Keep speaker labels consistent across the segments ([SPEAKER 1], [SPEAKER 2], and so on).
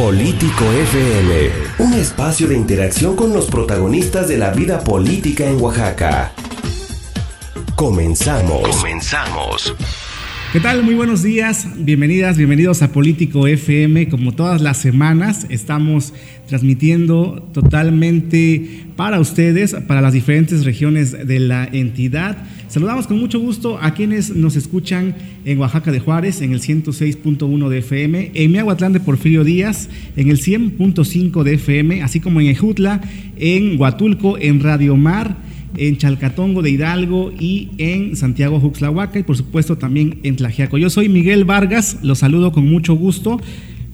[SPEAKER 1] Político FM, un espacio de interacción con los protagonistas de la vida política en Oaxaca. Comenzamos. Comenzamos.
[SPEAKER 2] ¿Qué tal? Muy buenos días, bienvenidas, bienvenidos a Político FM. Como todas las semanas, estamos transmitiendo totalmente para ustedes, para las diferentes regiones de la entidad. Saludamos con mucho gusto a quienes nos escuchan en Oaxaca de Juárez, en el 106.1 de FM, en Miahuatlán de Porfirio Díaz, en el 100.5 de FM, así como en Ejutla, en Huatulco, en Radio Mar en Chalcatongo de Hidalgo y en Santiago Juxlahuaca y por supuesto también en Tlajiaco. Yo soy Miguel Vargas, los saludo con mucho gusto.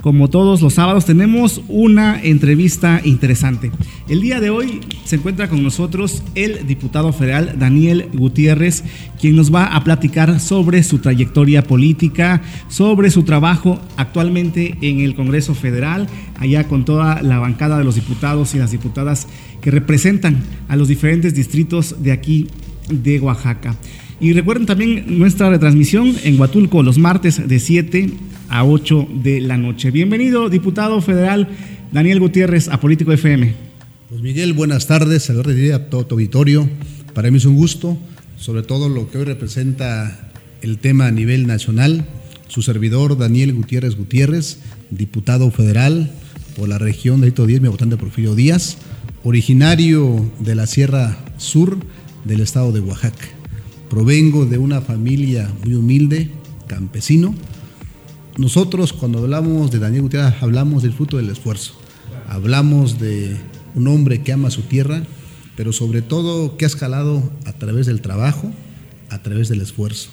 [SPEAKER 2] Como todos los sábados tenemos una entrevista interesante. El día de hoy se encuentra con nosotros el diputado federal Daniel Gutiérrez, quien nos va a platicar sobre su trayectoria política, sobre su trabajo actualmente en el Congreso Federal, allá con toda la bancada de los diputados y las diputadas que representan a los diferentes distritos de aquí de Oaxaca. Y recuerden también nuestra retransmisión en Huatulco los martes de 7 a 8 de la noche. Bienvenido, diputado federal Daniel Gutiérrez, a Político FM.
[SPEAKER 3] Pues Miguel, buenas tardes, saludos a todo tu auditorio. Para mí es un gusto, sobre todo lo que hoy representa el tema a nivel nacional. Su servidor, Daniel Gutiérrez Gutiérrez, diputado federal por la región de Hito 10, mi votante Porfirio Díaz, originario de la Sierra Sur del estado de Oaxaca. Provengo de una familia muy humilde, campesino, nosotros cuando hablamos de Daniel Gutiérrez hablamos del fruto del esfuerzo, hablamos de un hombre que ama su tierra, pero sobre todo que ha escalado a través del trabajo, a través del esfuerzo.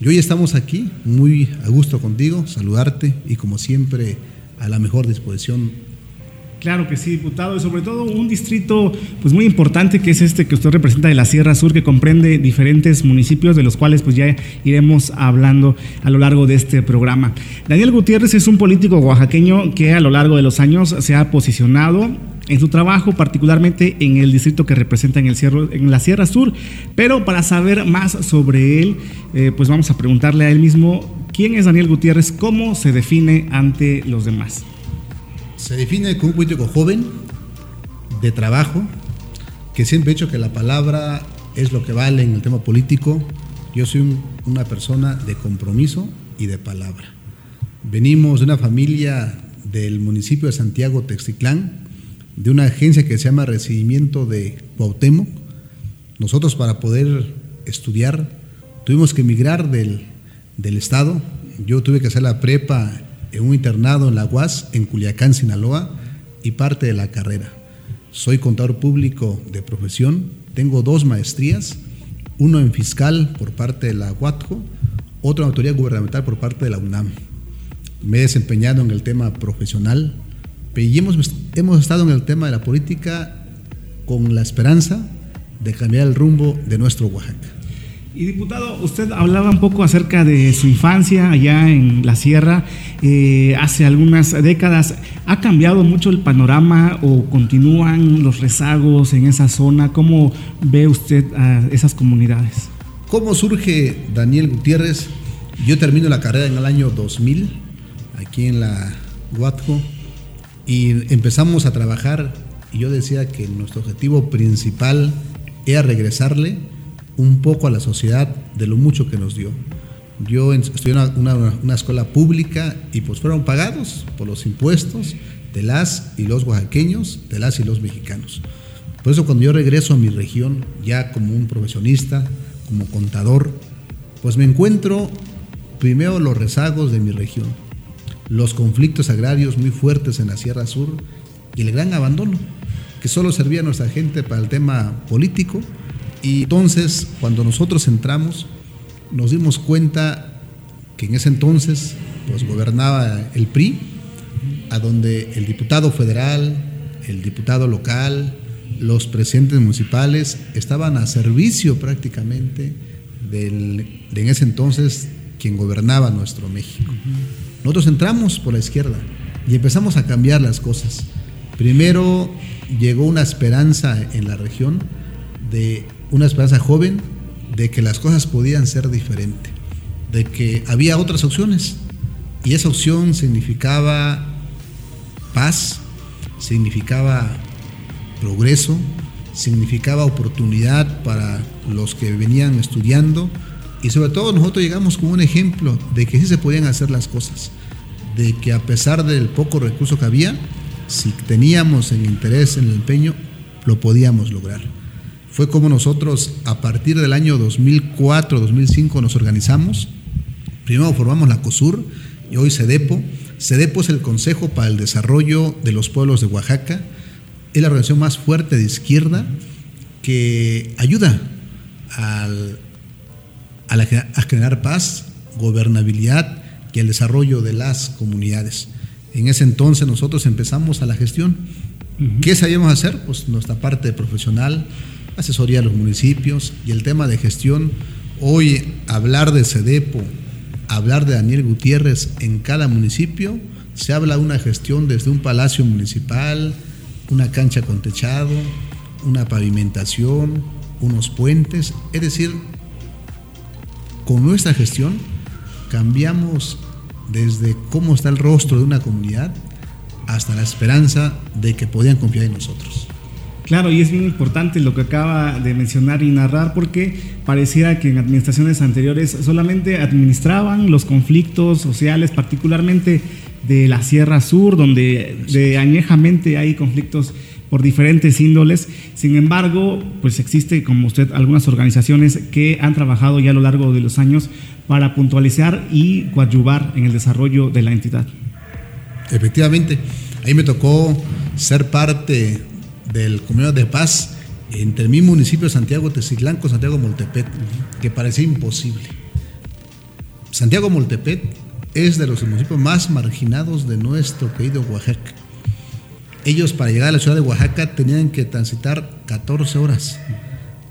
[SPEAKER 3] Y hoy estamos aquí muy a gusto contigo, saludarte y como siempre a la mejor disposición
[SPEAKER 2] Claro que sí, diputado, y sobre todo un distrito pues muy importante que es este que usted representa de la Sierra Sur, que comprende diferentes municipios de los cuales pues ya iremos hablando a lo largo de este programa. Daniel Gutiérrez es un político oaxaqueño que a lo largo de los años se ha posicionado en su trabajo, particularmente en el distrito que representa en, el en la Sierra Sur. Pero para saber más sobre él, eh, pues vamos a preguntarle a él mismo quién es Daniel Gutiérrez, cómo se define ante los demás.
[SPEAKER 3] Se define como un político joven, de trabajo, que siempre he dicho que la palabra es lo que vale en el tema político. Yo soy una persona de compromiso y de palabra. Venimos de una familia del municipio de Santiago Texticlán, de una agencia que se llama Recibimiento de Cuauhtémoc. Nosotros para poder estudiar tuvimos que emigrar del, del estado. Yo tuve que hacer la prepa en un internado en la UAS, en Culiacán, Sinaloa, y parte de la carrera. Soy contador público de profesión, tengo dos maestrías, uno en fiscal por parte de la UATCO, otro en autoridad gubernamental por parte de la UNAM. Me he desempeñado en el tema profesional y hemos, hemos estado en el tema de la política con la esperanza de cambiar el rumbo de nuestro Oaxaca.
[SPEAKER 2] Y diputado, usted hablaba un poco acerca de su infancia allá en la sierra, eh, hace algunas décadas. ¿Ha cambiado mucho el panorama o continúan los rezagos en esa zona? ¿Cómo ve usted a esas comunidades?
[SPEAKER 3] ¿Cómo surge Daniel Gutiérrez? Yo termino la carrera en el año 2000, aquí en la Huatco, y empezamos a trabajar y yo decía que nuestro objetivo principal era regresarle un poco a la sociedad de lo mucho que nos dio. Yo estudié en una, escuela pública y pues fueron pagados por los impuestos de las y los oaxaqueños, de las y los mexicanos. Por eso cuando yo regreso a mi región, ya como un profesionista, como contador, pues me encuentro primero los rezagos de mi región, los conflictos agrarios muy fuertes en la Sierra Sur y el gran abandono, que solo servía a nuestra gente para el tema político y entonces, cuando nosotros entramos, nos dimos cuenta que en ese entonces pues, gobernaba el PRI, a donde el diputado federal, el diputado local, los presidentes municipales estaban a servicio prácticamente del, de en ese entonces quien gobernaba nuestro México. Nosotros entramos por la izquierda y empezamos a cambiar las cosas. Primero llegó una esperanza en la región de una esperanza joven de que las cosas podían ser diferentes, de que había otras opciones. Y esa opción significaba paz, significaba progreso, significaba oportunidad para los que venían estudiando y sobre todo nosotros llegamos como un ejemplo de que sí se podían hacer las cosas, de que a pesar del poco recurso que había, si teníamos el interés en el empeño, lo podíamos lograr. Fue como nosotros a partir del año 2004-2005 nos organizamos. Primero formamos la COSUR y hoy CEDEPO. CEDEPO es el Consejo para el Desarrollo de los Pueblos de Oaxaca. Es la organización más fuerte de izquierda que ayuda al, a, a generar paz, gobernabilidad y el desarrollo de las comunidades. En ese entonces nosotros empezamos a la gestión. ¿Qué sabíamos hacer? Pues nuestra parte profesional, asesoría a los municipios y el tema de gestión. Hoy hablar de CEDEPO, hablar de Daniel Gutiérrez en cada municipio, se habla de una gestión desde un palacio municipal, una cancha con techado, una pavimentación, unos puentes, es decir, con nuestra gestión cambiamos desde cómo está el rostro de una comunidad hasta la esperanza de que podían confiar en nosotros.
[SPEAKER 2] Claro, y es bien importante lo que acaba de mencionar y narrar porque pareciera que en administraciones anteriores solamente administraban los conflictos sociales, particularmente de la Sierra Sur, donde de añejamente hay conflictos por diferentes índoles. Sin embargo, pues existe, como usted, algunas organizaciones que han trabajado ya a lo largo de los años para puntualizar y coadyuvar en el desarrollo de la entidad.
[SPEAKER 3] Efectivamente, ahí me tocó ser parte del Comunidad de Paz entre mi municipio Santiago Teciclán con Santiago Moltepet, que parecía imposible. Santiago Moltepet es de los municipios más marginados de nuestro querido Oaxaca. Ellos para llegar a la ciudad de Oaxaca tenían que transitar 14 horas.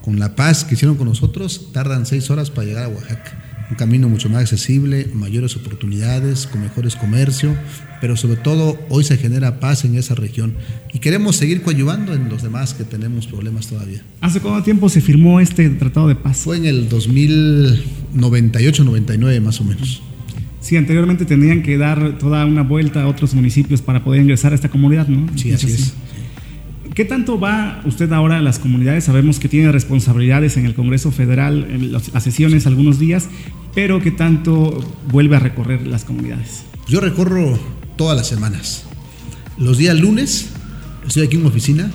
[SPEAKER 3] Con la paz que hicieron con nosotros, tardan 6 horas para llegar a Oaxaca un camino mucho más accesible, mayores oportunidades, con mejores comercio, pero sobre todo hoy se genera paz en esa región y queremos seguir coadyuvando en los demás que tenemos problemas todavía.
[SPEAKER 2] ¿Hace cuánto tiempo se firmó este tratado de paz?
[SPEAKER 3] Fue en el 2098-99 más o menos.
[SPEAKER 2] Sí, anteriormente tenían que dar toda una vuelta a otros municipios para poder ingresar a esta comunidad, ¿no?
[SPEAKER 3] Sí, así es.
[SPEAKER 2] ¿Qué tanto va usted ahora a las comunidades? Sabemos que tiene responsabilidades en el Congreso Federal, en las sesiones algunos días, pero ¿qué tanto vuelve a recorrer las comunidades?
[SPEAKER 3] Yo recorro todas las semanas. Los días lunes estoy aquí en mi oficina,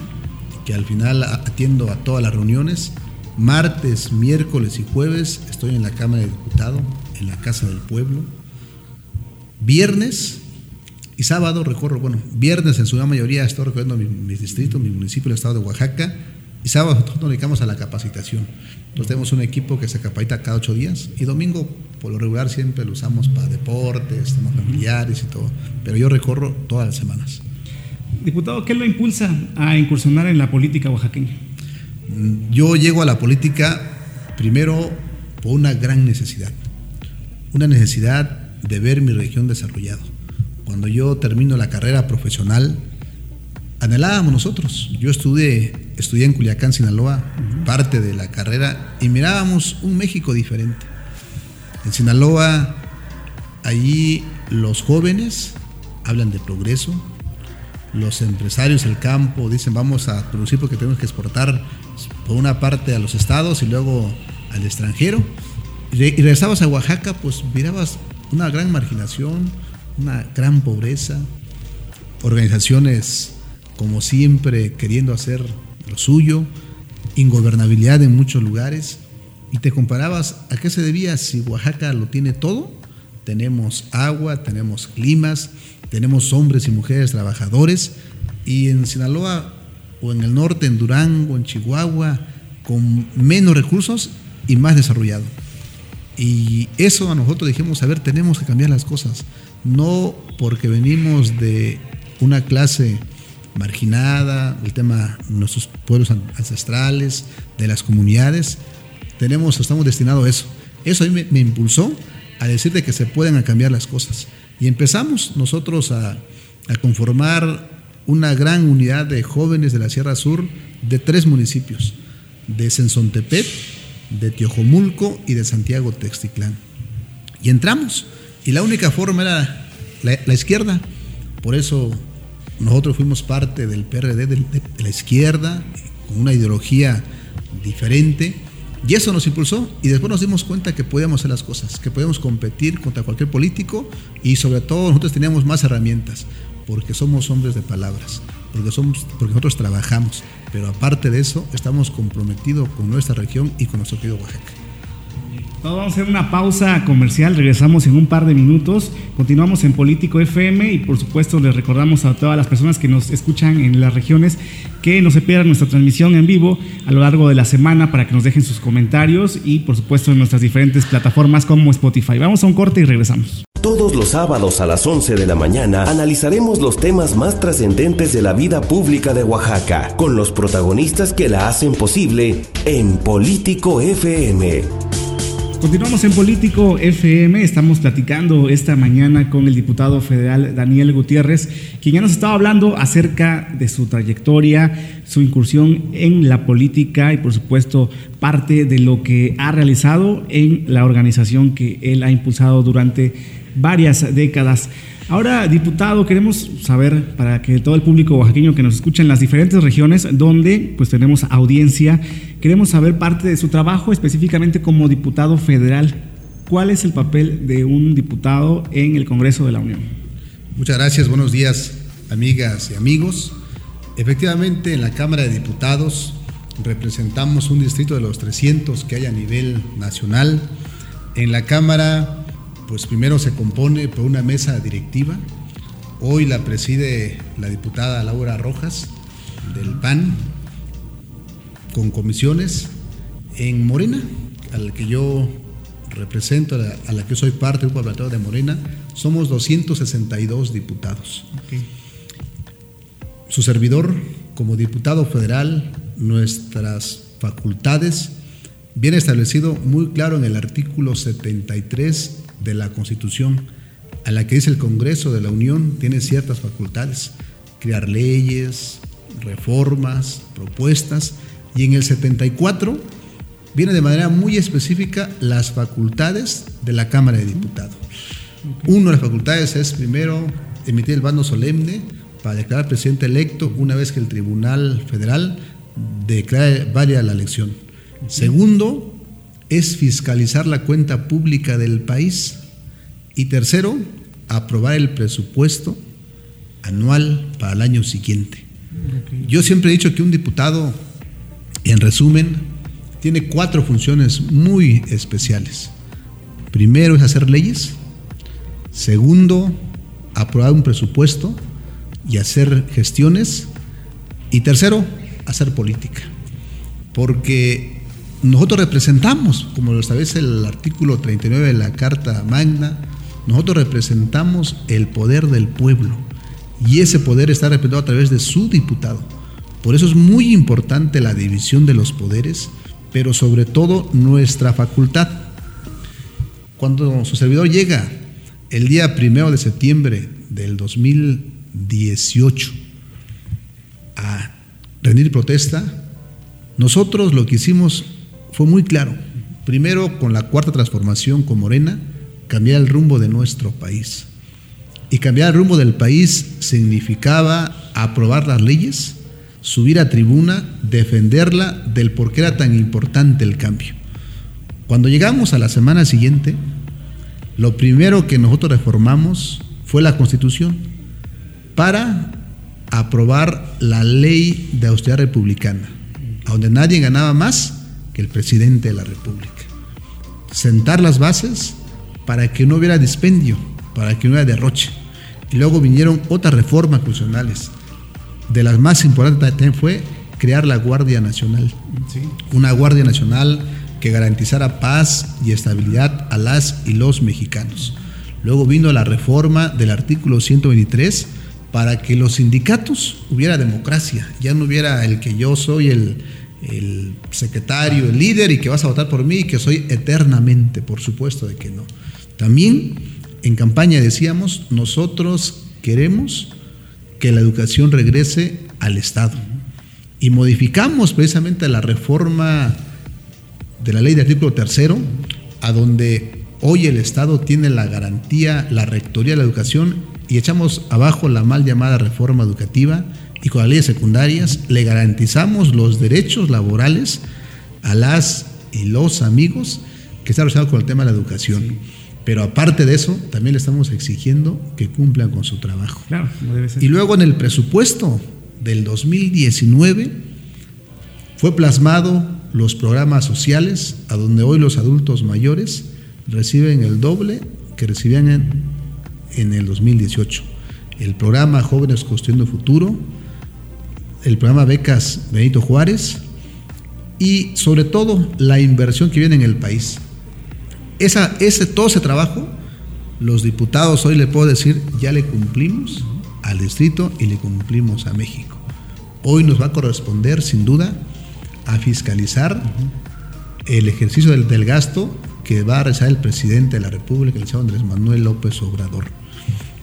[SPEAKER 3] que al final atiendo a todas las reuniones. Martes, miércoles y jueves estoy en la Cámara de Diputados, en la Casa del Pueblo. Viernes y sábado recorro, bueno, viernes en su gran mayoría estoy recorriendo mi, mi distrito, mi municipio, el estado de Oaxaca. Y sábado nosotros nos dedicamos a la capacitación. Nosotros tenemos un equipo que se capacita cada ocho días y domingo, por lo regular, siempre lo usamos para deportes, temas familiares y todo. Pero yo recorro todas las semanas.
[SPEAKER 2] Diputado, ¿qué lo impulsa a incursionar en la política oaxaqueña?
[SPEAKER 3] Mm, yo llego a la política primero por una gran necesidad. Una necesidad de ver mi región desarrollada cuando yo termino la carrera profesional, anhelábamos nosotros. Yo estudié, estudié en Culiacán, Sinaloa, parte de la carrera, y mirábamos un México diferente. En Sinaloa, allí los jóvenes hablan de progreso, los empresarios del campo dicen vamos a producir porque tenemos que exportar por una parte a los estados y luego al extranjero. Y regresabas a Oaxaca, pues mirabas una gran marginación, una gran pobreza, organizaciones como siempre queriendo hacer lo suyo, ingobernabilidad en muchos lugares, y te comparabas a qué se debía si Oaxaca lo tiene todo, tenemos agua, tenemos climas, tenemos hombres y mujeres trabajadores, y en Sinaloa o en el norte, en Durango, en Chihuahua, con menos recursos y más desarrollado. Y eso a nosotros dijimos, a ver, tenemos que cambiar las cosas no porque venimos de una clase marginada, el tema de nuestros pueblos ancestrales, de las comunidades, tenemos, estamos destinados a eso. Eso a me, impulsó a decirte que se pueden cambiar las cosas. Y empezamos nosotros a, a conformar una gran unidad de jóvenes de la Sierra Sur de tres municipios, de Sensontepet, de Tiojomulco y de Santiago Texticlán. Y entramos y la única forma era la, izquierda. Por eso nosotros fuimos parte del PRD de, la izquierda, con una ideología diferente, y eso nos impulsó y después nos dimos cuenta que podíamos hacer las cosas, que podíamos competir contra cualquier político y sobre todo nosotros teníamos más herramientas, porque somos hombres de palabras, porque, somos, porque nosotros trabajamos, pero aparte de eso estamos comprometidos con nuestra región y con nuestro querido Oaxaca.
[SPEAKER 2] Vamos a hacer una pausa comercial, regresamos en un par de minutos, continuamos en Político FM y por supuesto les recordamos a todas las personas que nos escuchan en las regiones que no se pierdan nuestra transmisión en vivo a lo largo de la semana para que nos dejen sus comentarios y por supuesto en nuestras diferentes plataformas como Spotify. Vamos a un corte y regresamos.
[SPEAKER 1] Todos los sábados a las 11 de la mañana analizaremos los temas más trascendentes de la vida pública de Oaxaca con los protagonistas que la hacen posible en Político FM.
[SPEAKER 2] Continuamos en Político FM, estamos platicando esta mañana con el diputado federal Daniel Gutiérrez, quien ya nos estaba hablando acerca de su trayectoria, su incursión en la política y por supuesto parte de lo que ha realizado en la organización que él ha impulsado durante varias décadas. Ahora, diputado, queremos saber, para que todo el público oaxaqueño que nos escucha en las diferentes regiones donde pues tenemos audiencia, queremos saber parte de su trabajo específicamente como diputado federal. ¿Cuál es el papel de un diputado en el Congreso de la Unión?
[SPEAKER 3] Muchas gracias, buenos días, amigas y amigos. Efectivamente, en la Cámara de Diputados representamos un distrito de los 300 que hay a nivel nacional. En la Cámara pues primero se compone por una mesa directiva. Hoy la preside la diputada Laura Rojas del PAN con comisiones en Morena, a la que yo represento, a la, que soy parte del grupo de Morena, somos 262 diputados. Su servidor, como diputado federal, nuestras facultades, viene establecido muy claro en el artículo 73 de la Constitución, a la que dice el Congreso de la Unión, tiene ciertas facultades, crear leyes, reformas, propuestas, y en el 74 viene de manera muy específica las facultades de la Cámara de Diputados. Una de las facultades es primero emitir el bando solemne para declarar presidente electo una vez que el Tribunal Federal declare válida la elección. Segundo, es fiscalizar la cuenta pública del país. Y tercero, aprobar el presupuesto anual para el año siguiente. Yo siempre he dicho que un diputado, en resumen, tiene cuatro funciones muy especiales. Primero es hacer leyes. Segundo, aprobar un presupuesto y hacer gestiones. Y tercero, hacer política. Porque nosotros representamos, como lo establece el artículo 39 de la Carta Magna, nosotros representamos el poder del pueblo y ese poder está representado a través de su diputado. Por eso es muy importante la división de los poderes, pero sobre todo nuestra facultad. Cuando su servidor llega el día primero de septiembre del 2018 a rendir protesta, nosotros lo que hicimos fue muy claro. Primero, con la cuarta transformación con Morena, cambiar el rumbo de nuestro país. Y cambiar el rumbo del país significaba aprobar las leyes, subir a tribuna, defenderla del por qué era tan importante el cambio. Cuando llegamos a la semana siguiente, lo primero que nosotros reformamos fue la constitución para aprobar la ley de austeridad republicana, donde nadie ganaba más el presidente de la República. Sentar las bases para que no hubiera dispendio, para que no hubiera derroche. Y luego vinieron otras reformas constitucionales. De las más importantes también fue crear la Guardia Nacional. Una Guardia Nacional que garantizara paz y estabilidad a las y los mexicanos. Luego vino la reforma del artículo 123 para que los sindicatos hubiera democracia, ya no hubiera el que yo soy el, el secretario, el líder y que vas a votar por mí y que soy eternamente, por supuesto de que no. También en campaña decíamos, nosotros queremos que la educación regrese al Estado. Y modificamos precisamente la reforma de la ley de artículo tercero, a donde hoy el Estado tiene la garantía, la rectoría de la educación y echamos abajo la mal llamada reforma educativa y con las leyes secundarias le garantizamos los derechos laborales a las y los amigos que están relacionados con el tema de la educación. Pero aparte de eso, también le estamos exigiendo que cumplan con su trabajo.
[SPEAKER 2] Claro, debe ser.
[SPEAKER 3] Y luego en el presupuesto del 2019 fue plasmado los programas sociales a donde hoy los adultos mayores reciben el doble que recibían en, en el 2018. El programa Jóvenes Construyendo Futuro, el programa Becas Benito Juárez y sobre todo la inversión que viene en el país. Esa, ese, todo ese trabajo, los diputados hoy le puedo decir, ya le cumplimos al distrito y le cumplimos a México. Hoy nos va a corresponder, sin duda, a fiscalizar el ejercicio del, del, gasto que va a realizar el presidente de la República, el señor Andrés Manuel López Obrador.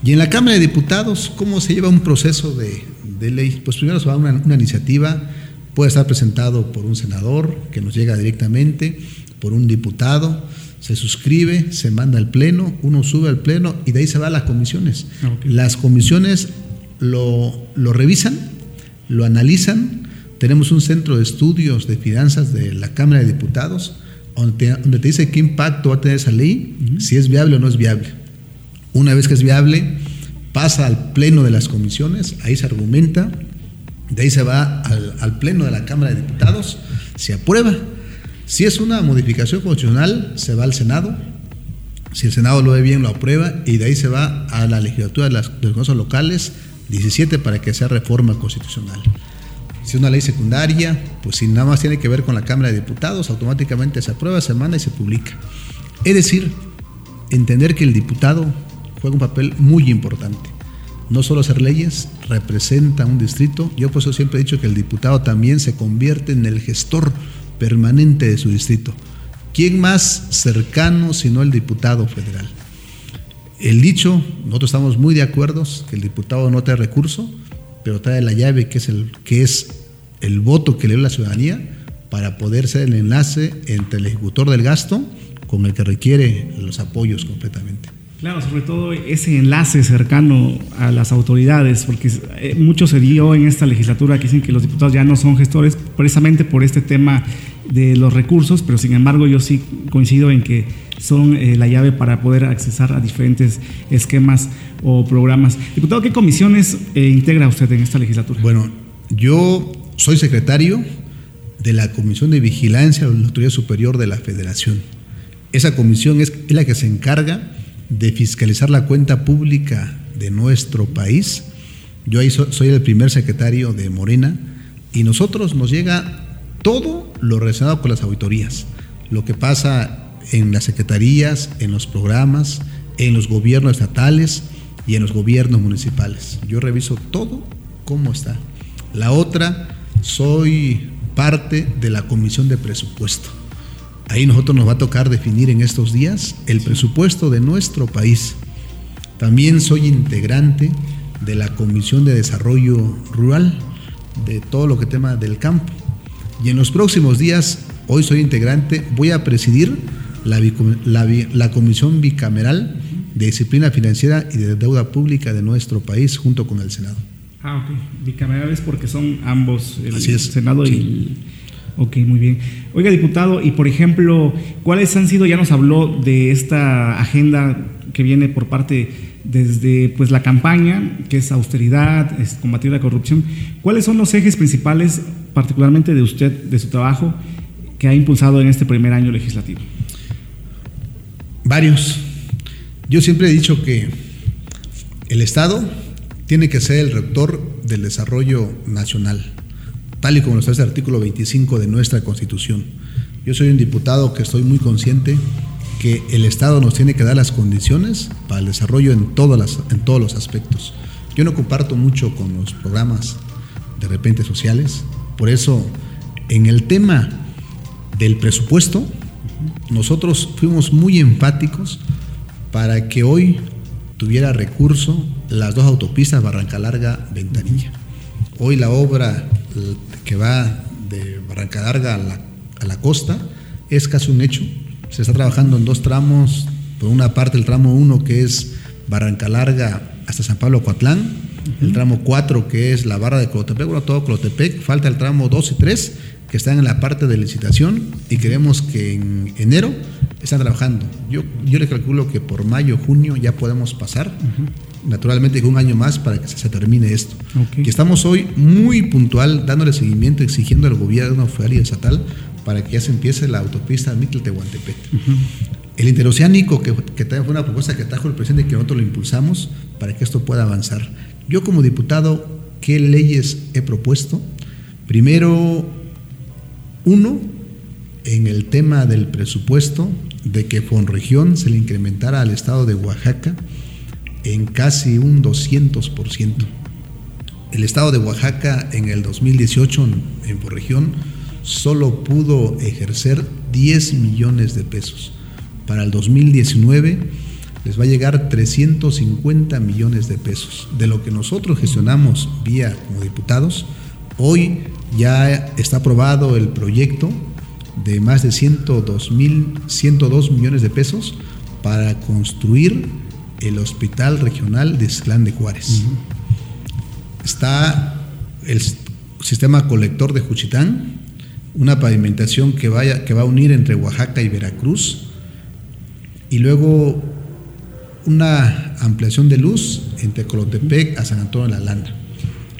[SPEAKER 3] Y en la Cámara de Diputados, ¿cómo se lleva un proceso de, de ley? Pues primero se va a una, una iniciativa, puede estar presentado por un senador que nos llega directamente, por un diputado, se suscribe, se manda al pleno, uno sube al pleno y de ahí se va a las comisiones. Okay. Las comisiones lo, lo, revisan, lo analizan. Tenemos un centro de estudios de finanzas de la Cámara de Diputados donde te, donde te dice qué impacto va a tener esa ley, uh -huh. si es viable o no es viable. Una vez que es viable, pasa al pleno de las comisiones, ahí se argumenta, de ahí se va al, pleno de la Cámara de Diputados, se aprueba si es una modificación constitucional, se va al Senado. Si el Senado lo ve bien, lo aprueba y de ahí se va a la legislatura de, las, de los congresos locales 17 para que sea reforma constitucional. Si es una ley secundaria, pues si nada más tiene que ver con la Cámara de Diputados, automáticamente se aprueba, se manda y se publica. Es decir, entender que el diputado juega un papel muy importante. No solo hacer leyes, representa un distrito. Yo por eso siempre he dicho que el diputado también se convierte en el gestor permanente de su distrito. ¿Quién más cercano sino el diputado federal? El dicho, nosotros estamos muy de acuerdo que el diputado no trae recurso, pero trae la llave que es el, que es el voto que le dio la ciudadanía para poder ser el enlace entre el ejecutor del gasto con el que requiere los apoyos completamente.
[SPEAKER 2] Claro, sobre todo ese enlace cercano a las autoridades, porque mucho se dio en esta legislatura que dicen que los diputados ya no son gestores precisamente por este tema de los recursos, pero sin embargo yo sí coincido en que son eh, la llave para poder accesar a diferentes esquemas o programas. Diputado, ¿qué comisiones eh, integra usted en esta legislatura?
[SPEAKER 3] Bueno, yo soy secretario de la Comisión de Vigilancia de la Autoridad Superior de la Federación. Esa comisión es la que se encarga de fiscalizar la cuenta pública de nuestro país. Yo ahí so, soy el primer secretario de Morena y nosotros nos llega todo lo relacionado con las auditorías, lo que pasa en las secretarías, en los programas, en los gobiernos estatales y en los gobiernos municipales. Yo reviso todo cómo está. La otra, soy parte de la comisión de presupuesto. Ahí nosotros nos va a tocar definir en estos días el presupuesto de nuestro país. También soy integrante de la Comisión de Desarrollo Rural, de todo lo que tema del campo. Y en los próximos días, hoy soy integrante, voy a presidir la, la, la Comisión Bicameral de Disciplina Financiera y de Deuda Pública de nuestro país junto con el Senado.
[SPEAKER 2] Ah, ok. Bicamerales porque son ambos, el
[SPEAKER 3] Así es.
[SPEAKER 2] Senado
[SPEAKER 3] Sí.
[SPEAKER 2] y el... Ok, muy bien. Oiga, diputado, y por ejemplo, ¿cuáles han sido, ya nos habló de esta agenda que viene por parte desde pues la campaña, que es austeridad, es combatir la corrupción? ¿Cuáles son los ejes principales, particularmente de usted, de su trabajo, que ha impulsado en este primer año legislativo?
[SPEAKER 3] Varios. Yo siempre he dicho que el Estado tiene que ser el rector del desarrollo nacional, tal y como lo establece el artículo 25 de nuestra Constitución. Yo soy un diputado que estoy muy consciente que el Estado nos tiene que dar las condiciones para el desarrollo en, todas las, en todos los aspectos. Yo no comparto mucho con los programas de repente sociales, por eso en el tema del presupuesto, nosotros fuimos muy enfáticos para que hoy tuviera recurso las dos autopistas Barranca Larga Ventanilla. Hoy la obra que va de Barranca Larga a la, a la costa es casi un hecho. Se está trabajando en dos tramos. Por una parte el tramo 1 que es Barranca Larga hasta San Pablo Coatlán, el tramo 4 que es la barra de Clotepec, bueno, todo Clotepec, falta el tramo 2 y 3 que están en la parte de licitación y queremos que en enero están trabajando. Yo, yo le calculo que por mayo, junio ya podemos pasar, naturalmente con un año más para que se, termine esto. Que estamos hoy muy puntual, dándole seguimiento, exigiendo al gobierno federal y estatal para que ya se empiece la autopista Mittel-Tehuantepec. El interoceánico, que, que también fue una propuesta que trajo el presidente y que nosotros lo impulsamos para que esto pueda avanzar. Yo como diputado, ¿qué leyes he propuesto? Primero, uno, en el tema del presupuesto, de que Fonregión se le incrementara al estado de Oaxaca en casi un 200%. El estado de Oaxaca en el 2018 en Fonregión solo pudo ejercer 10 millones de pesos. Para el 2019 les va a llegar 350 millones de pesos. De lo que nosotros gestionamos vía como diputados, hoy ya está aprobado el proyecto de más de 102, mil, 102 millones de pesos para construir el Hospital Regional de Esclán de Juárez. Está el sistema colector de Juchitán, una pavimentación que, vaya, que va a unir entre Oaxaca y Veracruz, y luego una ampliación de luz entre Colotepec a San Antonio de la Lana.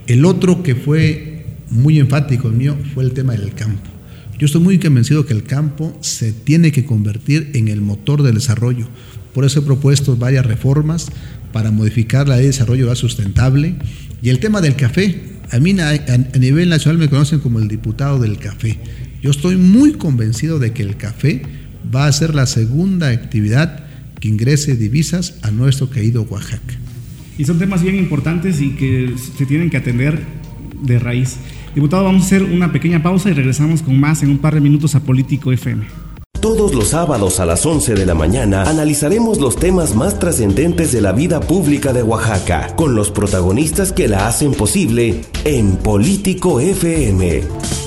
[SPEAKER 3] El otro que fue muy enfático el mío fue el tema del campo. Yo estoy muy convencido que el campo se tiene que convertir en el motor del desarrollo. Por eso he propuesto varias reformas para modificar la ley de desarrollo sustentable. Y el tema del café, a mí a, nivel nacional me conocen como el diputado del café. Yo estoy muy convencido de que el café va a ser la segunda actividad que ingrese divisas a nuestro querido Oaxaca.
[SPEAKER 2] Y son temas bien importantes y que se tienen que atender de raíz. Diputado, vamos a hacer una pequeña pausa y regresamos con más en un par de minutos a Político FM.
[SPEAKER 1] Todos los sábados a las 11 de la mañana analizaremos los temas más trascendentes de la vida pública de Oaxaca, con los protagonistas que la hacen posible en Político FM.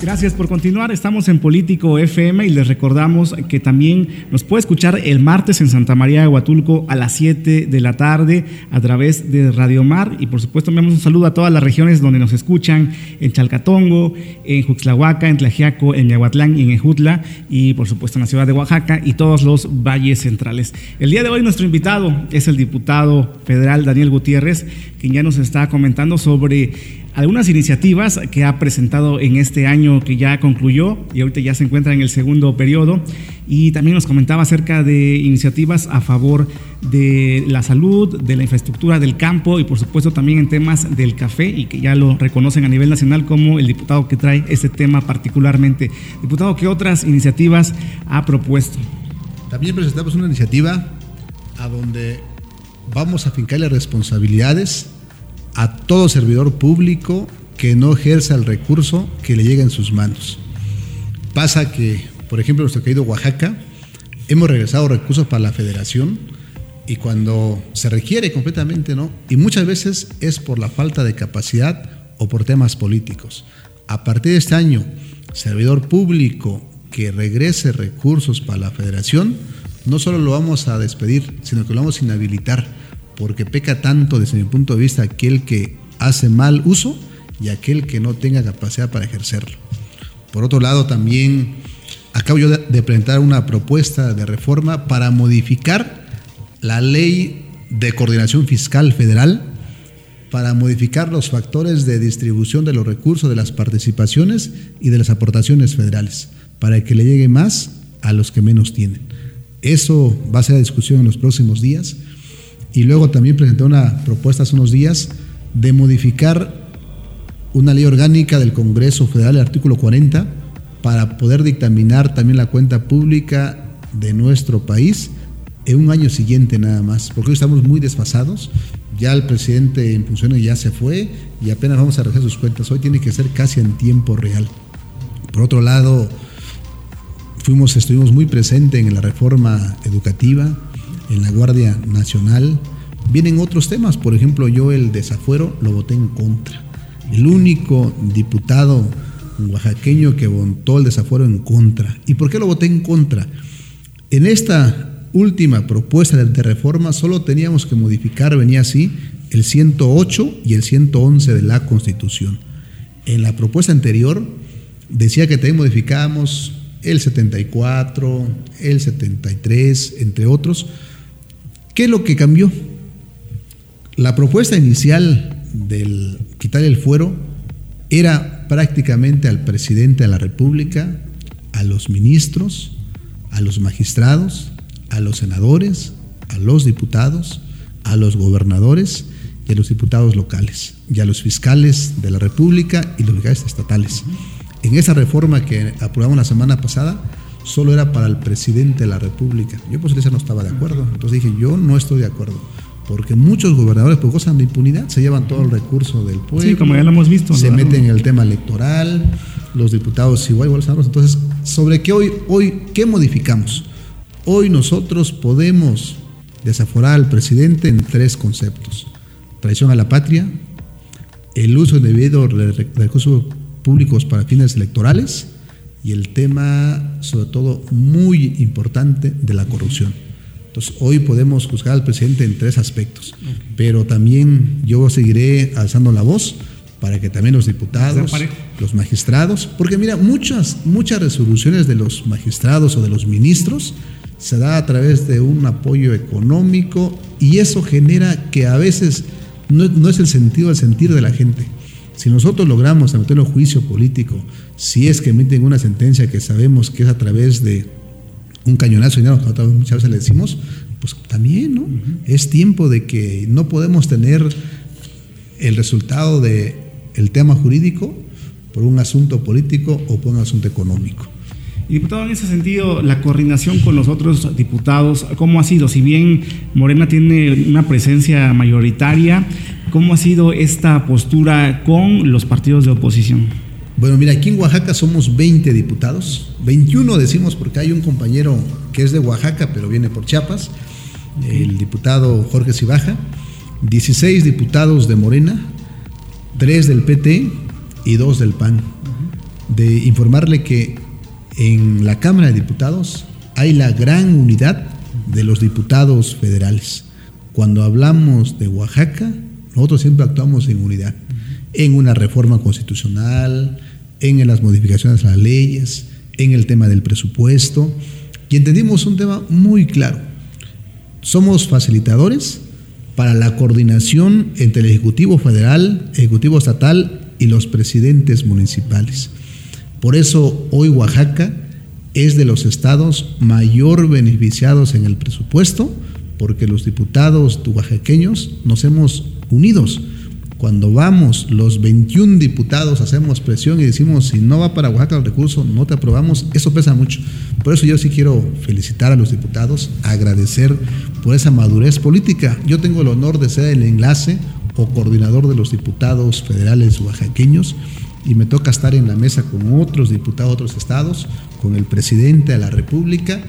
[SPEAKER 2] Gracias por continuar. Estamos en Político FM y les recordamos que también nos puede escuchar el martes en Santa María de Huatulco a las 7 de la tarde a través de Radio Mar. Y por supuesto, enviamos un saludo a todas las regiones donde nos escuchan: en Chalcatongo, en Juxlahuaca, en Tlajiaco, en Yahuatlán y en Ejutla. Y por supuesto en la ciudad de Oaxaca y todos los valles centrales. El día de hoy, nuestro invitado es el diputado federal Daniel Gutiérrez, quien ya nos está comentando sobre algunas iniciativas que ha presentado en este año que ya concluyó y ahorita ya se encuentra en el segundo periodo y también nos comentaba acerca de iniciativas a favor de la salud, de la infraestructura del campo y por supuesto también en temas del café y que ya lo reconocen a nivel nacional como el diputado que trae este tema particularmente. Diputado, ¿qué otras iniciativas ha propuesto?
[SPEAKER 3] También presentamos una iniciativa a donde vamos a fincarle responsabilidades a todo servidor público que no ejerza el recurso que le llega en sus manos. Pasa que, por ejemplo, nuestro querido Oaxaca, hemos regresado recursos para la federación y cuando se requiere completamente, ¿no? Y muchas veces es por la falta de capacidad o por temas políticos. A partir de este año, servidor público que regrese recursos para la federación, no solo lo vamos a despedir, sino que lo vamos a inhabilitar porque peca tanto desde mi punto de vista aquel que hace mal uso y aquel que no tenga capacidad para ejercerlo. Por otro lado, también acabo yo de presentar una propuesta de reforma para modificar la ley de coordinación fiscal federal, para modificar los factores de distribución de los recursos de las participaciones y de las aportaciones federales, para que le llegue más a los que menos tienen. Eso va a ser la discusión en los próximos días. Y luego también presenté una propuesta hace unos días de modificar una ley orgánica del Congreso Federal, el artículo 40, para poder dictaminar también la cuenta pública de nuestro país en un año siguiente nada más, porque hoy estamos muy desfasados. Ya el presidente en funciones ya se fue y apenas vamos a regresar sus cuentas. Hoy tiene que ser casi en tiempo real. Por otro lado, fuimos, estuvimos muy presentes en la reforma educativa, en la Guardia Nacional. Vienen otros temas, por ejemplo, yo el desafuero lo voté en contra. El único diputado oaxaqueño que votó el desafuero en contra. ¿Y por qué lo voté en contra? En esta última propuesta de, reforma solo teníamos que modificar, venía así, el 108 y el 111 de la Constitución. En la propuesta anterior decía que también modificábamos el 74, el 73, entre otros. ¿Qué es lo que cambió? La propuesta inicial del quitar el fuero era prácticamente al presidente de la República, a los ministros, a los magistrados, a los senadores, a los diputados, a los gobernadores y a los diputados locales, y a los fiscales de la República y los fiscales estatales. En esa reforma que aprobamos la semana pasada, solo era para el presidente de la República. Yo por eso no estaba de acuerdo. Entonces dije, yo no estoy de acuerdo. Porque muchos gobernadores pues, gozan de impunidad, se llevan todo el recurso del pueblo.
[SPEAKER 2] Sí, como ya lo hemos visto.
[SPEAKER 3] Se meten en el tema electoral, los diputados igual, igual Entonces, ¿sobre qué hoy, hoy, qué modificamos? Hoy nosotros podemos desaforar al presidente en tres conceptos. Traición a la patria, el uso indebido de recursos públicos para fines electorales y el tema, sobre todo, muy importante de la corrupción. Entonces, hoy podemos juzgar al presidente en tres aspectos, pero también yo seguiré alzando la voz para que también los diputados, los magistrados, porque mira, muchas, muchas resoluciones de los magistrados o de los ministros se da a través de un apoyo económico y eso genera que a veces no, no es el sentido, el sentir de la gente. Si nosotros logramos meter un juicio político, si es que emiten una sentencia que sabemos que es a través de un cañonazo de dinero, que muchas veces le decimos, pues también, ¿no? Es tiempo de que no podemos tener el resultado del el tema jurídico por un asunto político o por un asunto económico.
[SPEAKER 2] Diputado, en ese sentido, la coordinación con los otros diputados, ¿cómo ha sido? Si bien Morena tiene una presencia mayoritaria, ¿cómo ha sido esta postura con los partidos de oposición?
[SPEAKER 3] Bueno, mira, aquí en Oaxaca somos 20 diputados, 21 decimos porque hay un compañero que es de Oaxaca, pero viene por Chiapas, el diputado Jorge Cibaja, 16 diputados de Morena, 3 del PT y 2 del PAN. De informarle que en la Cámara de Diputados hay la gran unidad de los diputados federales. Cuando hablamos de Oaxaca, nosotros siempre actuamos en unidad, en una reforma constitucional, en las modificaciones a las leyes, en el tema del presupuesto, y entendimos un tema muy claro. Somos facilitadores para la coordinación entre el Ejecutivo Federal, Ejecutivo Estatal y los presidentes municipales. Por eso hoy Oaxaca es de los estados mayor beneficiados en el presupuesto, porque los diputados oaxaqueños nos hemos unidos cuando vamos los 21 diputados, hacemos presión y decimos, si no va para Oaxaca el recurso, no te aprobamos, eso pesa mucho. Por eso yo sí quiero felicitar a los diputados, agradecer por esa madurez política. Yo tengo el honor de ser el enlace o coordinador de los diputados federales oaxaqueños y me toca estar en la mesa con otros diputados de otros estados, con el presidente de la República,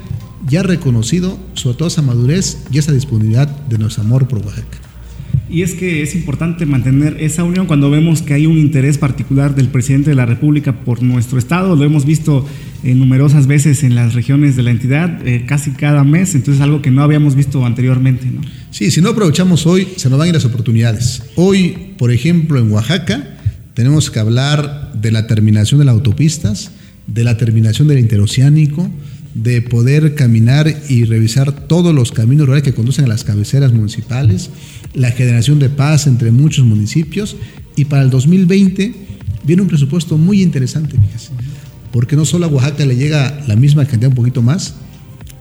[SPEAKER 3] ya reconocido sobre todo esa madurez y esa disponibilidad de nuestro amor por Oaxaca.
[SPEAKER 2] Y es que es importante mantener esa unión cuando vemos que hay un interés particular del presidente de la República por nuestro Estado. Lo hemos visto en numerosas veces en las regiones de la entidad, eh, casi cada mes, entonces algo que no habíamos visto anteriormente. ¿no?
[SPEAKER 3] Sí, si no aprovechamos hoy, se nos van a ir las oportunidades. Hoy, por ejemplo, en Oaxaca, tenemos que hablar de la terminación de las autopistas, de la terminación del interoceánico, de poder caminar y revisar todos los caminos rurales que conducen a las cabeceras municipales, la generación de paz entre muchos municipios y para el 2020 viene un presupuesto muy interesante, fíjese, porque no solo a Oaxaca le llega la misma cantidad, un poquito más,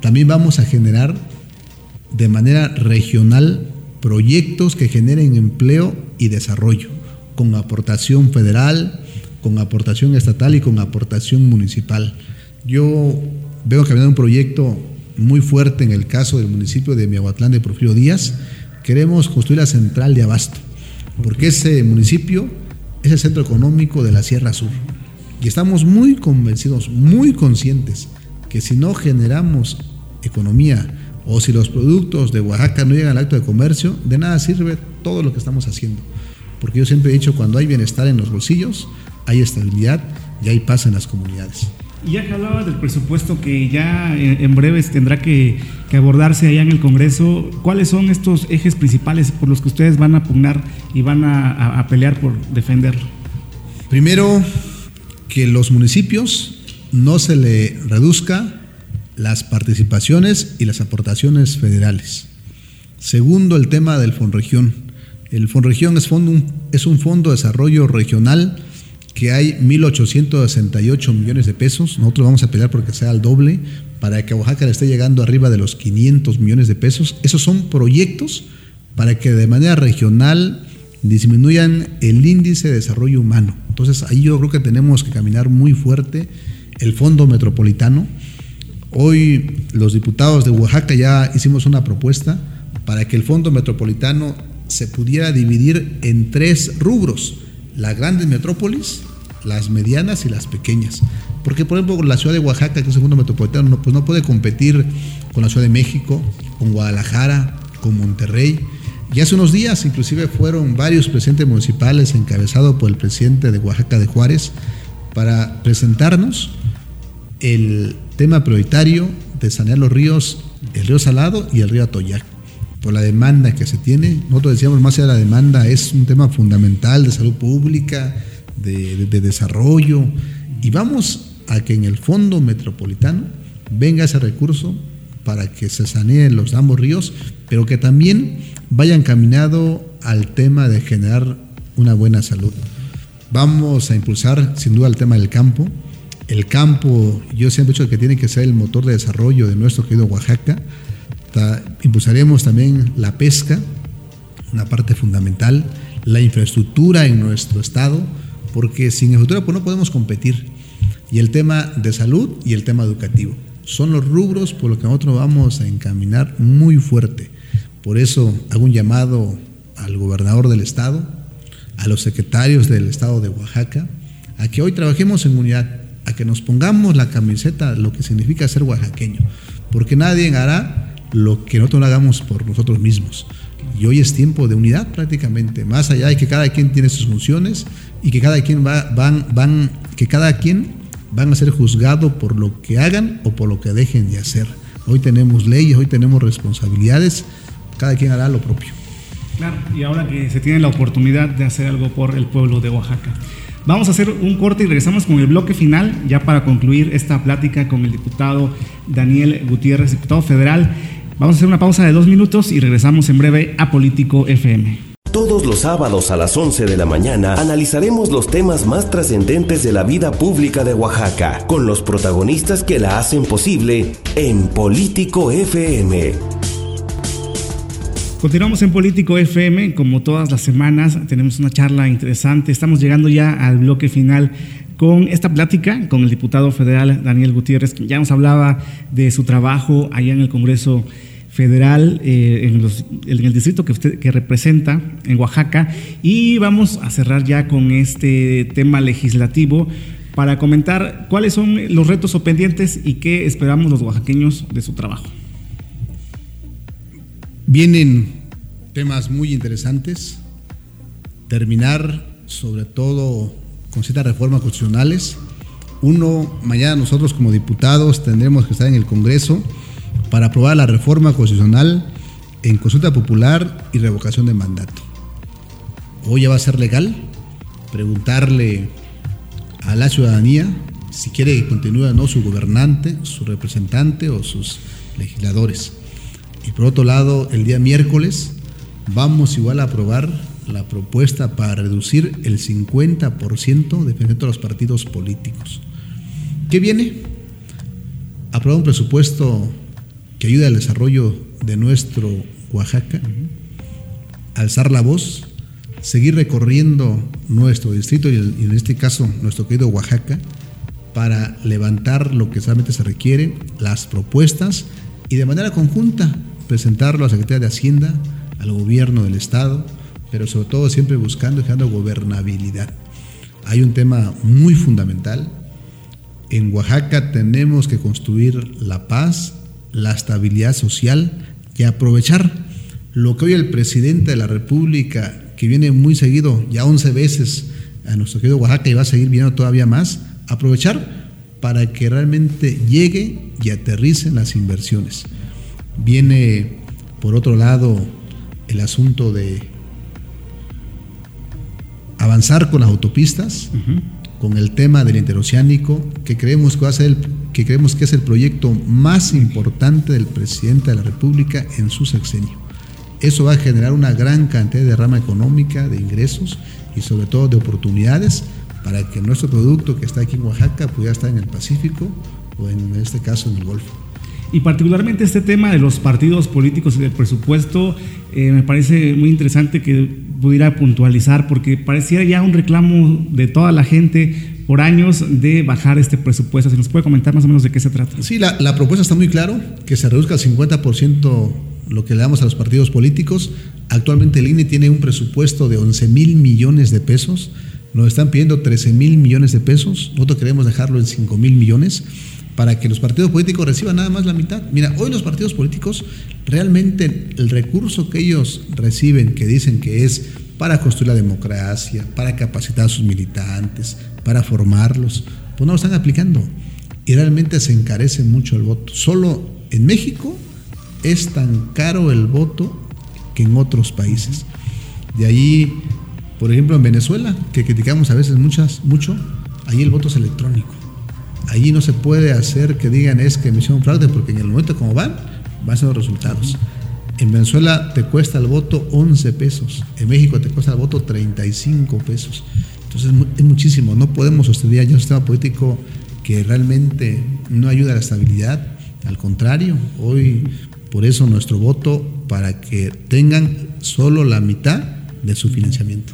[SPEAKER 3] también vamos a generar de manera regional proyectos que generen empleo y desarrollo, con aportación federal, con aportación estatal y con aportación municipal. Yo veo caminando un proyecto muy fuerte en el caso del municipio de Miahuatlán de Porfirio Díaz, queremos construir la central de abasto, porque ese municipio es el centro económico de la Sierra Sur. Y estamos muy convencidos, muy conscientes, que si no generamos economía o si los productos de Oaxaca no llegan al acto de comercio, de nada sirve todo lo que estamos haciendo. Porque yo siempre he dicho, cuando hay bienestar en los bolsillos, hay estabilidad y hay paz en las comunidades.
[SPEAKER 2] Ya que hablaba del presupuesto que ya en breves tendrá que, abordarse allá en el Congreso, ¿cuáles son estos ejes principales por los que ustedes van a pugnar y van a, pelear por defenderlo?
[SPEAKER 3] Primero, que los municipios no se le reduzca las participaciones y las aportaciones federales. Segundo, el tema del Fonregión. El Fonregión es, es un fondo de desarrollo regional que hay 1.868 millones de pesos. Nosotros vamos a pelear porque sea el doble para que Oaxaca le esté llegando arriba de los 500 millones de pesos. Esos son proyectos para que de manera regional disminuyan el índice de desarrollo humano. Entonces ahí yo creo que tenemos que caminar muy fuerte el fondo metropolitano. Hoy los diputados de Oaxaca ya hicimos una propuesta para que el fondo metropolitano se pudiera dividir en tres rubros las grandes metrópolis, las medianas y las pequeñas. Porque, por ejemplo, la ciudad de Oaxaca, que es el segundo metropolitano, no, pues no puede competir con la Ciudad de México, con Guadalajara, con Monterrey. Y hace unos días, inclusive, fueron varios presidentes municipales encabezados por el presidente de Oaxaca de Juárez para presentarnos el tema prioritario de sanear los ríos, el río Salado y el río Atoyac por la demanda que se tiene. Nosotros decíamos, más allá de la demanda, es un tema fundamental de salud pública, de, desarrollo, y vamos a que en el fondo metropolitano venga ese recurso para que se saneen los ambos ríos, pero que también vaya encaminado al tema de generar una buena salud. Vamos a impulsar sin duda el tema del campo. El campo, yo siempre he dicho que tiene que ser el motor de desarrollo de nuestro querido Oaxaca impulsaremos también la pesca, una parte fundamental, la infraestructura en nuestro estado, porque sin infraestructura pues no podemos competir. Y el tema de salud y el tema educativo. Son los rubros por los que nosotros vamos a encaminar muy fuerte. Por eso hago un llamado al gobernador del estado, a los secretarios del estado de Oaxaca, a que hoy trabajemos en unidad, a que nos pongamos la camiseta, lo que significa ser oaxaqueño, porque nadie hará lo que nosotros hagamos por nosotros mismos. Y hoy es tiempo de unidad prácticamente, más allá de que cada quien tiene sus funciones y que cada quien va, van, van, que cada quien van a ser juzgado por lo que hagan o por lo que dejen de hacer. Hoy tenemos leyes, hoy tenemos responsabilidades, cada quien hará lo propio.
[SPEAKER 2] Claro, y ahora que se tiene la oportunidad de hacer algo por el pueblo de Oaxaca. Vamos a hacer un corte y regresamos con el bloque final, ya para concluir esta plática con el diputado Daniel Gutiérrez, diputado federal. Vamos a hacer una pausa de dos minutos y regresamos en breve a Político FM.
[SPEAKER 1] Todos los sábados a las 11 de la mañana analizaremos los temas más trascendentes de la vida pública de Oaxaca, con los protagonistas que la hacen posible en Político FM.
[SPEAKER 2] Continuamos en Político FM, como todas las semanas tenemos una charla interesante, estamos llegando ya al bloque final con esta plática con el diputado federal Daniel Gutiérrez, que ya nos hablaba de su trabajo allá en el Congreso federal eh, en, el distrito que usted que representa en Oaxaca y vamos a cerrar ya con este tema legislativo para comentar cuáles son los retos o pendientes y qué esperamos los oaxaqueños de su trabajo.
[SPEAKER 3] Vienen temas muy interesantes, terminar sobre todo con ciertas reformas constitucionales. Uno, mañana nosotros como diputados tendremos que estar en el Congreso para aprobar la reforma constitucional en consulta popular y revocación de mandato. Hoy ya va a ser legal preguntarle a la ciudadanía si quiere que continúe o no su gobernante, su representante o sus legisladores. Y por otro lado, el día miércoles vamos igual a aprobar la propuesta para reducir el 50% de de los partidos políticos. ¿Qué viene? Aprobar un presupuesto que ayude al desarrollo de nuestro Oaxaca, alzar la voz, seguir recorriendo nuestro distrito y en este caso nuestro querido Oaxaca para levantar lo que realmente se requiere, las propuestas y de manera conjunta presentarlo a la Secretaría de Hacienda, al gobierno del Estado, pero sobre todo siempre buscando y dejando gobernabilidad. Hay un tema muy fundamental. En Oaxaca tenemos que construir la paz, la estabilidad social y aprovechar lo que hoy el presidente de la República, que viene muy seguido, ya 11 veces a nuestro querido Oaxaca y va a seguir viniendo todavía más, aprovechar para que realmente llegue y aterricen las inversiones. Viene, por otro lado, el asunto de avanzar con las autopistas, con el tema del interoceánico, que creemos que va a ser que creemos que es el proyecto más importante del presidente de la República en su sexenio. Eso va a generar una gran cantidad de rama económica, de ingresos y sobre todo de oportunidades para que nuestro producto que está aquí en Oaxaca pudiera estar en el Pacífico o en este caso en el Golfo.
[SPEAKER 2] Y particularmente este tema de los partidos políticos y del presupuesto, eh, me parece muy interesante que pudiera puntualizar, porque pareciera ya un reclamo de toda la gente por años de bajar este presupuesto. ¿Se nos puede comentar más o menos de qué se trata?
[SPEAKER 3] Sí, la, propuesta está muy claro, que se reduzca al 50% lo que le damos a los partidos políticos. Actualmente el INE tiene un presupuesto de 11 mil millones de pesos. Nos están pidiendo 13 mil millones de pesos. Nosotros queremos dejarlo en 5 mil millones para que los partidos políticos reciban nada más la mitad. Mira, hoy los partidos políticos realmente el recurso que ellos reciben, que dicen que es para construir la democracia, para capacitar a sus militantes, para formarlos, pues no lo están aplicando. Y realmente se encarece mucho el voto. Solo en México es tan caro el voto que en otros países. De ahí, por ejemplo, en Venezuela, que criticamos a veces muchas, mucho, ahí el voto es electrónico. Allí no se puede hacer que digan es que me hicieron fraude, porque en el momento como van, van a ser los resultados. En Venezuela te cuesta el voto 11 pesos, en México te cuesta el voto 35 pesos. Entonces es muchísimo, no podemos sostener ya un sistema político que realmente no ayuda a la estabilidad, al contrario, hoy por eso nuestro voto para que tengan solo la mitad de su financiamiento.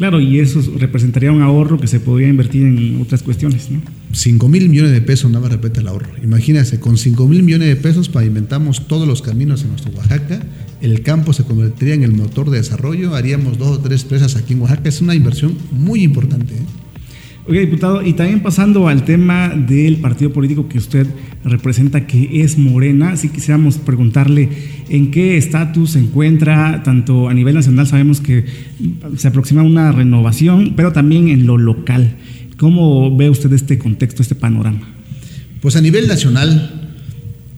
[SPEAKER 2] Claro, y eso representaría un ahorro que se podría invertir en otras cuestiones, ¿no?
[SPEAKER 3] 5 mil millones de pesos, nada más repete el ahorro. Imagínense, con 5 mil millones de pesos pavimentamos todos los caminos en nuestro Oaxaca, el campo se convertiría en el motor de desarrollo, haríamos dos o tres presas aquí en Oaxaca, es una inversión muy importante. ¿eh?
[SPEAKER 2] Oiga, diputado, y también pasando al tema del partido político que usted representa, que es Morena, si quisiéramos preguntarle en qué estatus se encuentra, tanto a nivel nacional sabemos que se aproxima una renovación, pero también en lo local. ¿Cómo ve usted este contexto, este panorama?
[SPEAKER 3] Pues a nivel nacional,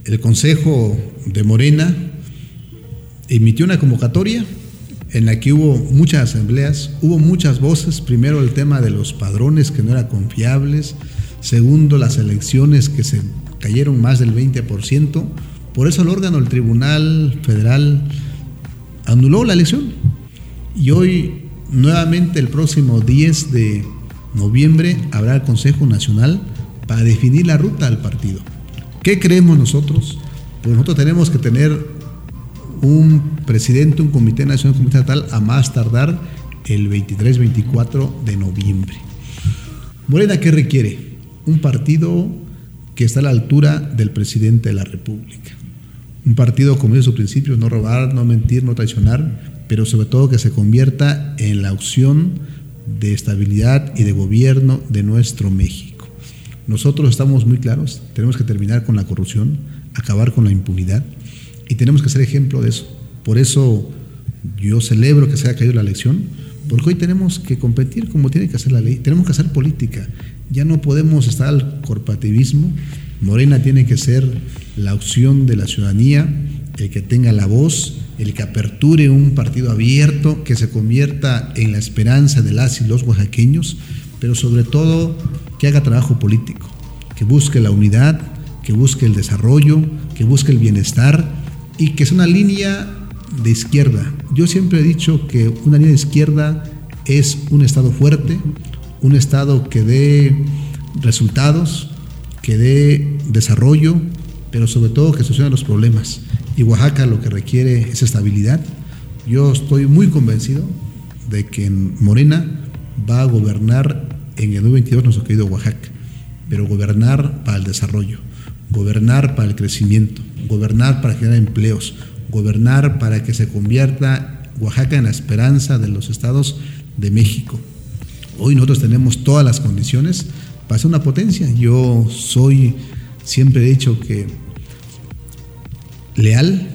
[SPEAKER 3] el Consejo de Morena emitió una convocatoria en la que hubo muchas asambleas, hubo muchas voces, primero el tema de los padrones que no eran confiables, segundo las elecciones que se cayeron más del 20%, por eso el órgano, el Tribunal Federal, anuló la elección. Y hoy, nuevamente, el próximo 10 de noviembre, habrá el Consejo Nacional para definir la ruta del partido. ¿Qué creemos nosotros? Pues nosotros tenemos que tener un presidente, un comité nacional, un comité estatal, a más tardar el 23-24 de noviembre. Morena, ¿qué requiere? Un partido que está a la altura del presidente de la República. Un partido, como dice su principio, no robar, no mentir, no traicionar, pero sobre todo que se convierta en la opción de estabilidad y de gobierno de nuestro México. Nosotros estamos muy claros, tenemos que terminar con la corrupción, acabar con la impunidad, y tenemos que ser ejemplo de eso. Por eso yo celebro que se haya caído la elección, porque hoy tenemos que competir como tiene que hacer la ley, tenemos que hacer política. Ya no podemos estar al corporativismo. Morena tiene que ser la opción de la ciudadanía, el que tenga la voz, el que aperture un partido abierto, que se convierta en la esperanza de las y los oaxaqueños, pero sobre todo que haga trabajo político, que busque la unidad, que busque el desarrollo, que busque el bienestar y que es una línea de izquierda. Yo siempre he dicho que una línea de izquierda es un Estado fuerte, un Estado que dé resultados, que dé desarrollo, pero sobre todo que solucione los problemas. Y Oaxaca lo que requiere es estabilidad. Yo estoy muy convencido de que Morena va a gobernar en el 2022 nuestro querido Oaxaca, pero gobernar para el desarrollo, gobernar para el crecimiento, gobernar para generar empleos, gobernar para que se convierta Oaxaca en la esperanza de los estados de México. Hoy nosotros tenemos todas las condiciones para ser una potencia. Yo soy, siempre he dicho que leal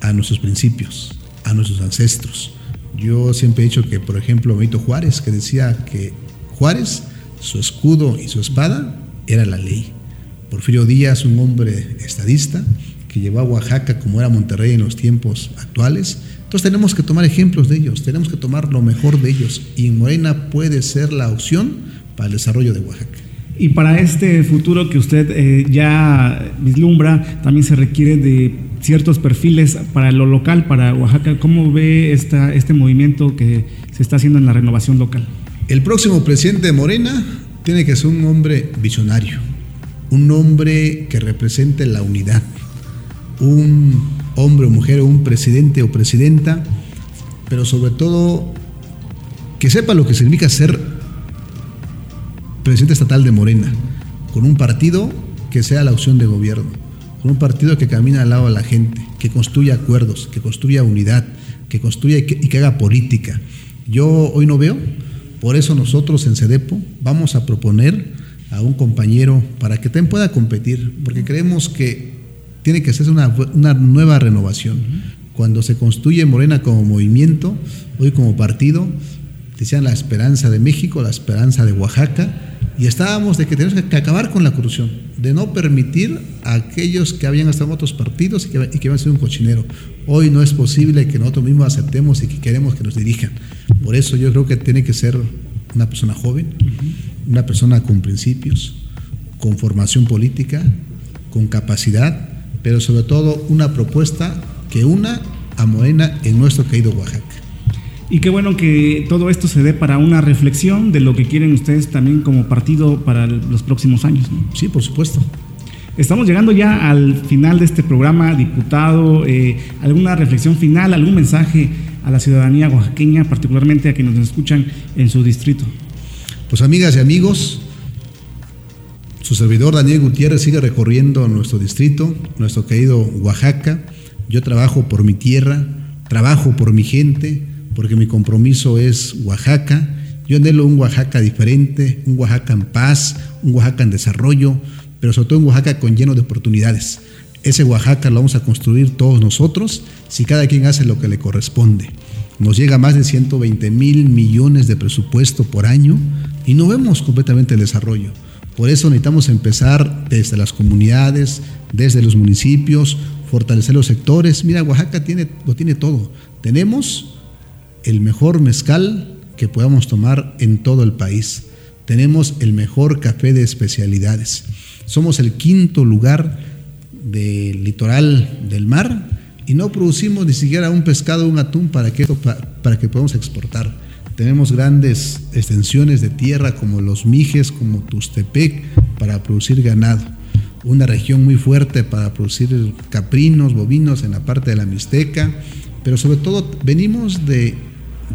[SPEAKER 3] a nuestros principios, a nuestros ancestros. Yo siempre he dicho que, por ejemplo, Benito Juárez, que decía que Juárez, su escudo y su espada era la ley. Porfirio Díaz, un hombre estadista, que llevó a Oaxaca como era Monterrey en los tiempos actuales. Entonces tenemos que tomar ejemplos de ellos, tenemos que tomar lo mejor de ellos y Morena puede ser la opción para el desarrollo de Oaxaca.
[SPEAKER 2] Y para este futuro que usted eh, ya vislumbra, también se requiere de ciertos perfiles para lo local, para Oaxaca. ¿Cómo ve esta, este movimiento que se está haciendo en la renovación local?
[SPEAKER 3] El próximo presidente de Morena tiene que ser un hombre visionario, un hombre que represente la unidad, un hombre o mujer o un presidente o presidenta, pero sobre todo que sepa lo que significa ser presidente estatal de Morena, con un partido que sea la opción de gobierno, con un partido que camina al lado de la gente, que construya acuerdos, que construya unidad, que construya y que, haga política. Yo hoy no veo, por eso nosotros en CEDEPO vamos a proponer a un compañero para que también pueda competir, porque creemos que tiene que ser una, una nueva renovación. Cuando se construye Morena como movimiento, hoy como partido, decían la esperanza de México, la esperanza de Oaxaca, y estábamos de que tenemos que acabar con la corrupción, de no permitir a aquellos que habían estado en otros partidos y que, y que a ser un cochinero. Hoy no es posible que nosotros mismos aceptemos y que queremos que nos dirijan. Por eso yo creo que tiene que ser una persona joven, una persona con principios, con formación política, con capacidad, pero sobre todo una propuesta que una a Morena en nuestro querido Oaxaca.
[SPEAKER 2] Y qué bueno que todo esto se dé para una reflexión de lo que quieren ustedes también como partido para los próximos años.
[SPEAKER 3] Sí, por supuesto.
[SPEAKER 2] Estamos llegando ya al final de este programa, diputado. Eh, ¿Alguna reflexión final, algún mensaje a la ciudadanía oaxaqueña, particularmente a quienes nos escuchan en su distrito?
[SPEAKER 3] Pues amigas y amigos, su servidor Daniel Gutiérrez sigue recorriendo nuestro distrito, nuestro querido Oaxaca. Yo trabajo por mi tierra, trabajo por mi gente, porque mi compromiso es Oaxaca. Yo anhelo un Oaxaca diferente, un Oaxaca en paz, un Oaxaca en desarrollo, pero sobre todo un Oaxaca con lleno de oportunidades. Ese Oaxaca lo vamos a construir todos nosotros si cada quien hace lo que le corresponde. Nos llega más de 120 mil millones de presupuesto por año y no vemos completamente el desarrollo. Por eso necesitamos empezar desde las comunidades, desde los municipios, fortalecer los sectores. Mira, Oaxaca tiene, lo tiene todo. Tenemos el mejor mezcal que podamos tomar en todo el país. Tenemos el mejor café de especialidades. Somos el quinto lugar del litoral del mar y no producimos ni siquiera un pescado, un atún para que, para que podamos exportar. Tenemos grandes extensiones de tierra como los Mijes, como Tustepec, para producir ganado. Una región muy fuerte para producir caprinos, bovinos en la parte de la Mixteca, pero sobre todo venimos de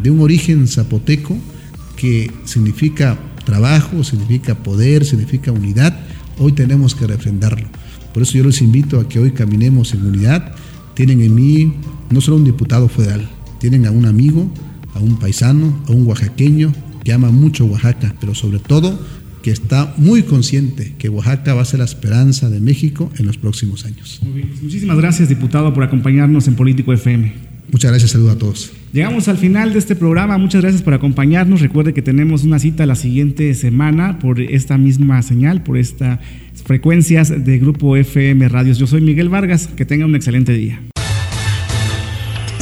[SPEAKER 3] de un origen zapoteco que significa trabajo, significa poder, significa unidad, hoy tenemos que refrendarlo. Por eso yo les invito a que hoy caminemos en unidad. Tienen en mí no solo un diputado federal, tienen a un amigo, a un paisano, a un oaxaqueño que ama mucho Oaxaca, pero sobre todo que está muy consciente que Oaxaca va a ser la esperanza de México en los próximos años.
[SPEAKER 2] Muchísimas gracias, diputado, por acompañarnos en Político FM.
[SPEAKER 3] Muchas gracias, saludo a todos.
[SPEAKER 2] Llegamos al final de este programa, muchas gracias por acompañarnos. Recuerde que tenemos una cita la siguiente semana por esta misma señal, por estas frecuencias de Grupo FM Radios. Yo soy Miguel Vargas, que tenga un excelente día.